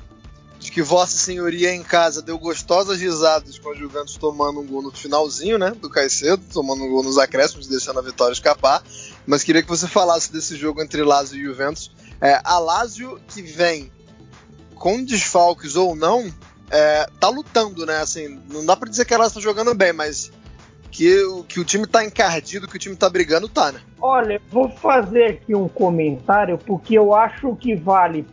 de que Vossa Senhoria em casa deu gostosas risadas com a Juventus tomando um gol no finalzinho, né, do Caicedo, tomando um gol nos acréscimos, deixando a vitória escapar. Mas queria que você falasse desse jogo entre Lazio e Juventus. É, a Lazio que vem com desfalques ou não, é, tá lutando, né? Assim, não dá para dizer que ela está jogando bem, mas que, que o time tá encardido, que o time tá brigando, tá, né? Olha, vou fazer aqui um comentário, porque eu acho que vale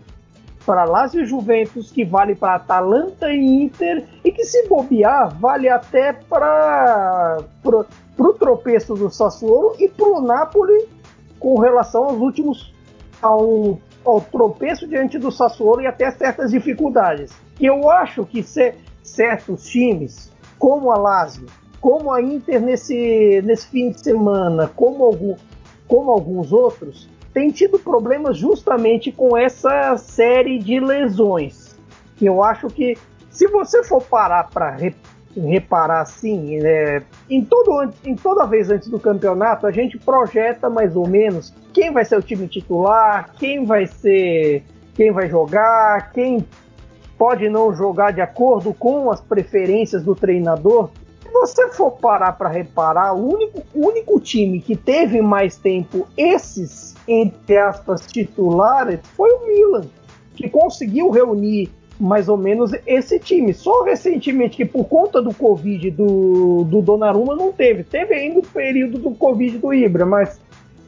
para Lazio e Juventus, que vale para Atalanta e Inter, e que se bobear, vale até para o tropeço do Sassuolo e para o Napoli com relação aos últimos ao, ao tropeço diante do Sassuolo e até certas dificuldades. Eu acho que certos times, como a Lazio, como a Inter nesse, nesse fim de semana, como, algum, como alguns outros, tem tido problemas justamente com essa série de lesões. Eu acho que se você for parar para re, reparar assim, é, em, todo, em toda vez antes do campeonato, a gente projeta mais ou menos quem vai ser o time titular, quem vai ser, quem vai jogar, quem pode não jogar de acordo com as preferências do treinador você for parar para reparar, o único, único time que teve mais tempo esses, entre aspas, titulares foi o Milan, que conseguiu reunir mais ou menos esse time. Só recentemente, que por conta do Covid do, do Donnarumma não teve. Teve ainda o período do Covid do Ibra, mas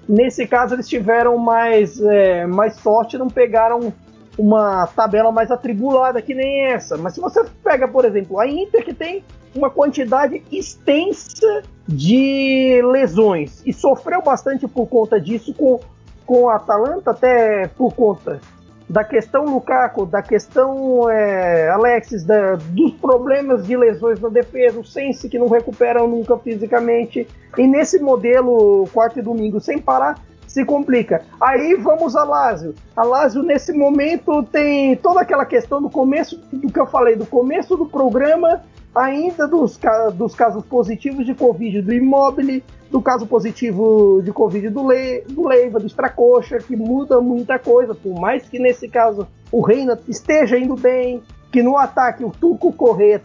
nesse caso eles tiveram mais, é, mais sorte, não pegaram uma tabela mais atribulada que nem essa. Mas se você pega, por exemplo, a Inter que tem uma quantidade extensa de lesões e sofreu bastante por conta disso com, com a Atalanta, até por conta da questão Lukaku, da questão é, Alexis, da, dos problemas de lesões na defesa, o Sense que não recuperam nunca fisicamente, e nesse modelo quarto e domingo sem parar, se complica. Aí vamos a Lázio. A Lázio, nesse momento, tem toda aquela questão do começo, do que eu falei, do começo do programa, ainda dos, dos casos positivos de Covid do Immobile, do caso positivo de Covid do, Le, do Leiva, do Stracocha, que muda muita coisa, por mais que nesse caso o Reina esteja indo bem, que no ataque o Tuco Correia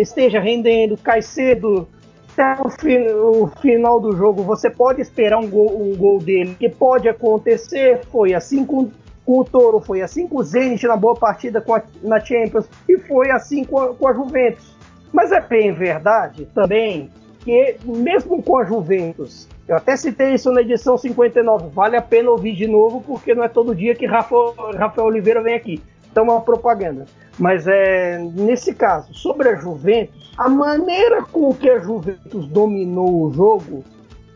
esteja rendendo, Caicedo até o, fin o, final do jogo você pode esperar um gol, um gol dele, que pode acontecer. Foi assim com, com, o Toro, foi assim com o Zenit na boa partida a, na Champions e foi assim com a, com a Juventus. Mas é bem verdade também que, mesmo com a Juventus, eu até citei isso na edição 59, vale a pena ouvir de novo, porque não é todo dia que Rafa, Rafael Oliveira vem aqui. Então é uma propaganda. Mas é nesse caso, sobre a Juventus, a maneira com que a Juventus dominou o jogo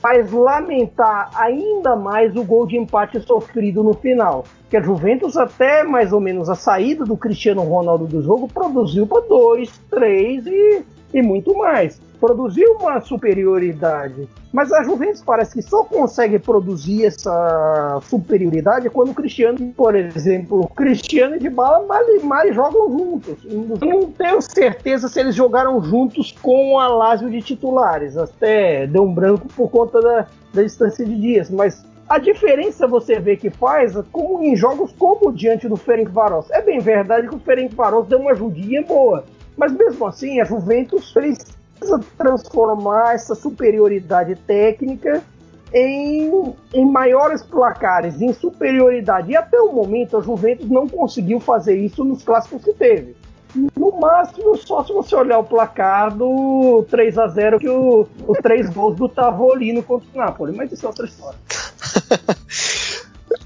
faz lamentar ainda mais o gol de empate sofrido no final. Que a Juventus, até mais ou menos a saída do Cristiano Ronaldo do jogo, produziu para dois, três e e muito mais. Produziu uma superioridade. Mas a Juventus parece que só consegue produzir essa superioridade quando o Cristiano, por exemplo, Cristiano e de Bala mais, mais jogam juntos. Não tenho certeza se eles jogaram juntos com o Alásio de titulares. Até deu um branco por conta da, da distância de dias. Mas a diferença você vê que faz como em jogos como diante do Ferenc Varos. É bem verdade que o Ferenc Varos deu uma ajudinha boa, mas mesmo assim a Juventus precisa transformar essa superioridade técnica em, em maiores placares, em superioridade. E até o momento a Juventus não conseguiu fazer isso nos clássicos que teve. No máximo, só se você olhar o placar do 3 a 0 que o, os três gols do Tavolino contra o Napoli, mas isso é outra história. [LAUGHS]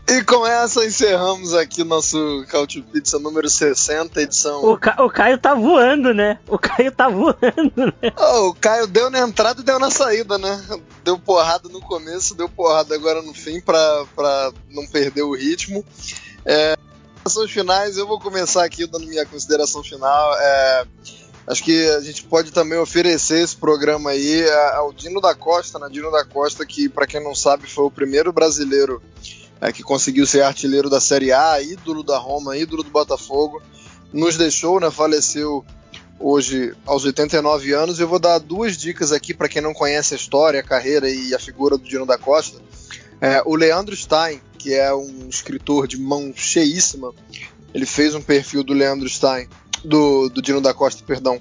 E com essa encerramos aqui nosso Couch Pizza número 60, edição. O, Ca... o, Caio tá voando, né? O Caio tá voando, né? Oh, o Caio deu na entrada e deu na saída, né? Deu porrada no começo, deu porrada agora no fim pra, pra não perder o ritmo. É, finais, eu vou começar aqui dando minha consideração final. É, acho que a gente pode também oferecer esse programa aí ao Dino da Costa, né? Dino da Costa, que, para quem não sabe, foi o primeiro brasileiro é, que conseguiu ser artilheiro da Série A, ídolo da Roma, ídolo do Botafogo, nos deixou, né, faleceu hoje aos 89 anos. Eu vou dar duas dicas aqui para quem não conhece a história, a carreira e a figura do Dino da Costa. É, o Leandro Stein, que é um escritor de mão cheíssima, ele fez um perfil do Leandro Stein, do, do Dino da Costa, perdão,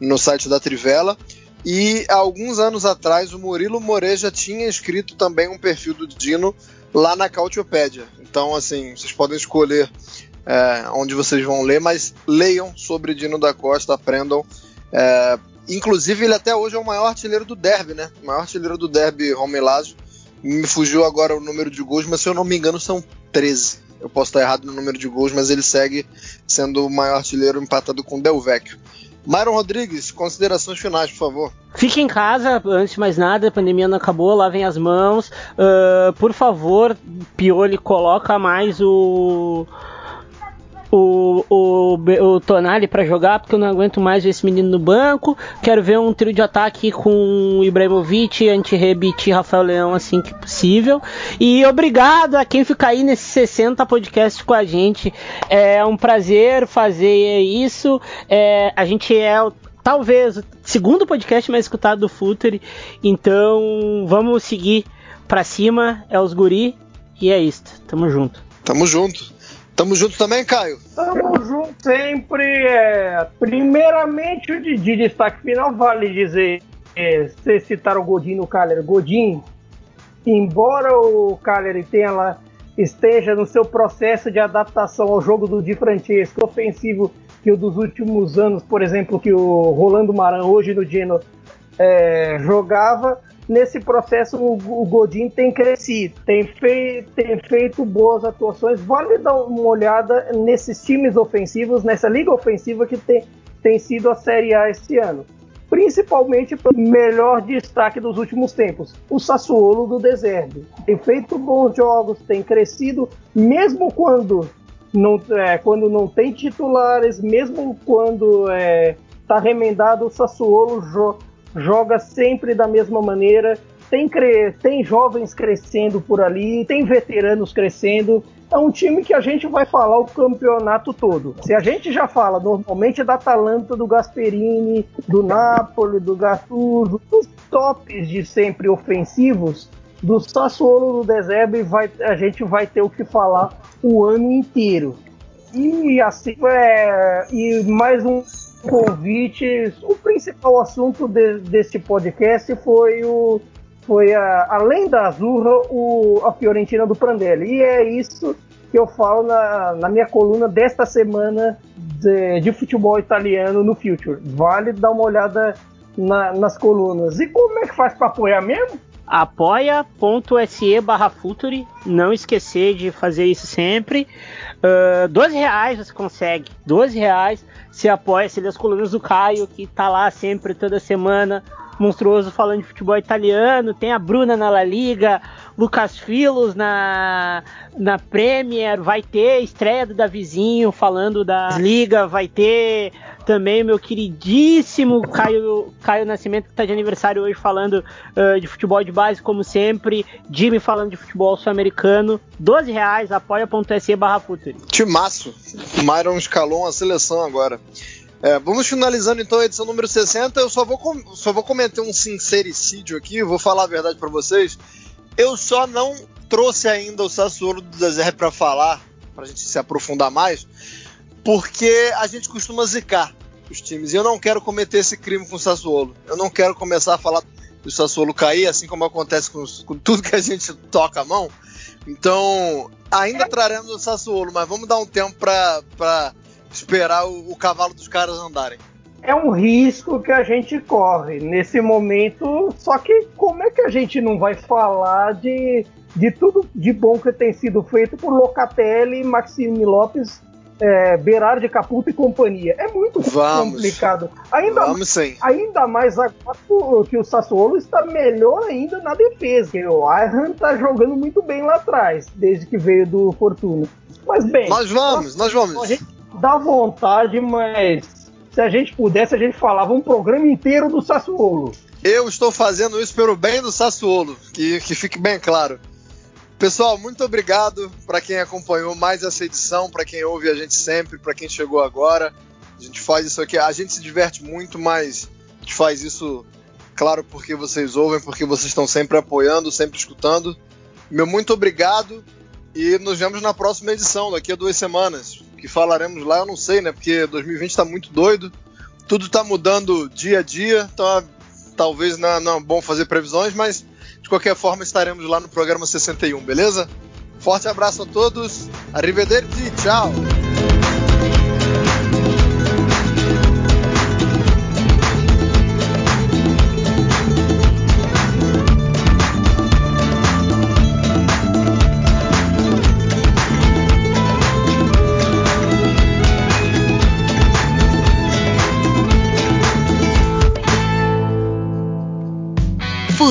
no site da Trivela. E alguns anos atrás o Murilo Moreira tinha escrito também um perfil do Dino lá na Cautiopédia. Então, assim, vocês podem escolher é, onde vocês vão ler, mas leiam sobre Dino da Costa, aprendam. É, inclusive, ele até hoje é o maior artilheiro do derby, né? O maior artilheiro do derby, Romelazio. Me fugiu agora o número de gols, mas se eu não me engano são 13. Eu posso estar errado no número de gols, mas ele segue sendo o maior artilheiro empatado com Del Vecchio. Myron Rodrigues, considerações finais, por favor. Fique em casa, antes de mais nada, a pandemia não acabou, lavem as mãos. Uh, por favor, Pioli, coloca mais o o, o, o Tonali para jogar, porque eu não aguento mais ver esse menino no banco. Quero ver um trio de ataque com Ibrahimovic, Anti-Rebit e Rafael Leão assim que possível. E obrigado a quem fica aí nesses 60 podcasts com a gente. É um prazer fazer isso. É, a gente é talvez o segundo podcast mais escutado do Futuri. Então vamos seguir pra cima. É os guri. E é isso. Tamo junto. Tamo junto. Tamo junto também, Caio? Tamo junto sempre. É, primeiramente, de, de destaque final, vale dizer, é, vocês citaram o Godin no Caler. Godin, embora o Caler tenha lá, esteja no seu processo de adaptação ao jogo do Di Francesco, ofensivo que o dos últimos anos, por exemplo, que o Rolando Maran hoje no Geno é, jogava, nesse processo o, o Godin tem crescido, tem, fei, tem feito boas atuações. Vale dar uma olhada nesses times ofensivos, nessa liga ofensiva que tem, tem sido a Série A este ano. Principalmente pelo melhor destaque dos últimos tempos, o Sassuolo do Deserto. Tem feito bons jogos, tem crescido, mesmo quando não, é, quando não tem titulares, mesmo quando está é, tá remendado, o Sassuolo joga joga sempre da mesma maneira. Tem, cre... tem jovens crescendo por ali, tem veteranos crescendo. É um time que a gente vai falar o campeonato todo. Se a gente já fala normalmente da Atalanta, do Gasperini, do Napoli, do Gattuso, dos tops de sempre ofensivos, do Sassuolo do Deserbe, vai, a gente vai ter o que falar o ano inteiro. E assim, é, e mais um convites. O principal assunto de, deste podcast foi o foi a, além da Azurra, o, a Fiorentina do Prandelli. E é isso que eu falo na, na minha coluna desta semana de, de, futebol italiano no Future. Vale dar uma olhada na, nas colunas. E como é que faz para apoiar mesmo? apoia.se barra Futuri, não esquecer de fazer isso sempre. Uh, 12 reais você consegue, 12 reais se apoia, se lê as colunas do Caio, que tá lá sempre, toda semana, monstruoso falando de futebol italiano, tem a Bruna na La Liga, Lucas Filos na, na Premier, vai ter estreia do Davizinho falando da Liga, vai ter também meu queridíssimo Caio, Caio Nascimento, que está de aniversário hoje falando uh, de futebol de base, como sempre. Jimmy falando de futebol sul-americano. 12 reais, apoia.se barra Futuri. Timaço. Myron escalou a seleção agora. É, vamos finalizando então a edição número 60. Eu só vou, só vou cometer um sincericídio aqui, vou falar a verdade para vocês. Eu só não trouxe ainda o Sassuolo do deserto para falar, pra gente se aprofundar mais, porque a gente costuma zicar os times. E eu não quero cometer esse crime com o Sassuolo. Eu não quero começar a falar do Sassuolo cair, assim como acontece com, com tudo que a gente toca a mão. Então, ainda traremos o Sassuolo, mas vamos dar um tempo para esperar o, o cavalo dos caras andarem é um risco que a gente corre nesse momento. Só que como é que a gente não vai falar de, de tudo de bom que tem sido feito por Locatelli, Maxime Lopes é, Berardi, Caputo e companhia. É muito Vamos. complicado. Ainda, Vamos sim. ainda mais agora que o Sassuolo está melhor ainda na defesa. O Ayhan está jogando muito bem lá atrás, desde que veio do Fortuna. Mas bem. Nós vamos, nós vamos. A gente dá vontade, mas se a gente pudesse, a gente falava um programa inteiro do Sassuolo. Eu estou fazendo isso pelo bem do Sassuolo, que, que fique bem claro. Pessoal, muito obrigado para quem acompanhou mais essa edição, para quem ouve a gente sempre, para quem chegou agora. A gente faz isso aqui, a gente se diverte muito, mas a gente faz isso, claro, porque vocês ouvem, porque vocês estão sempre apoiando, sempre escutando. Meu muito obrigado e nos vemos na próxima edição, daqui a duas semanas. Que falaremos lá, eu não sei, né? Porque 2020 está muito doido, tudo está mudando dia a dia, então talvez não, não é bom fazer previsões, mas de qualquer forma, estaremos lá no programa 61, beleza? Forte abraço a todos, arrivederci, tchau!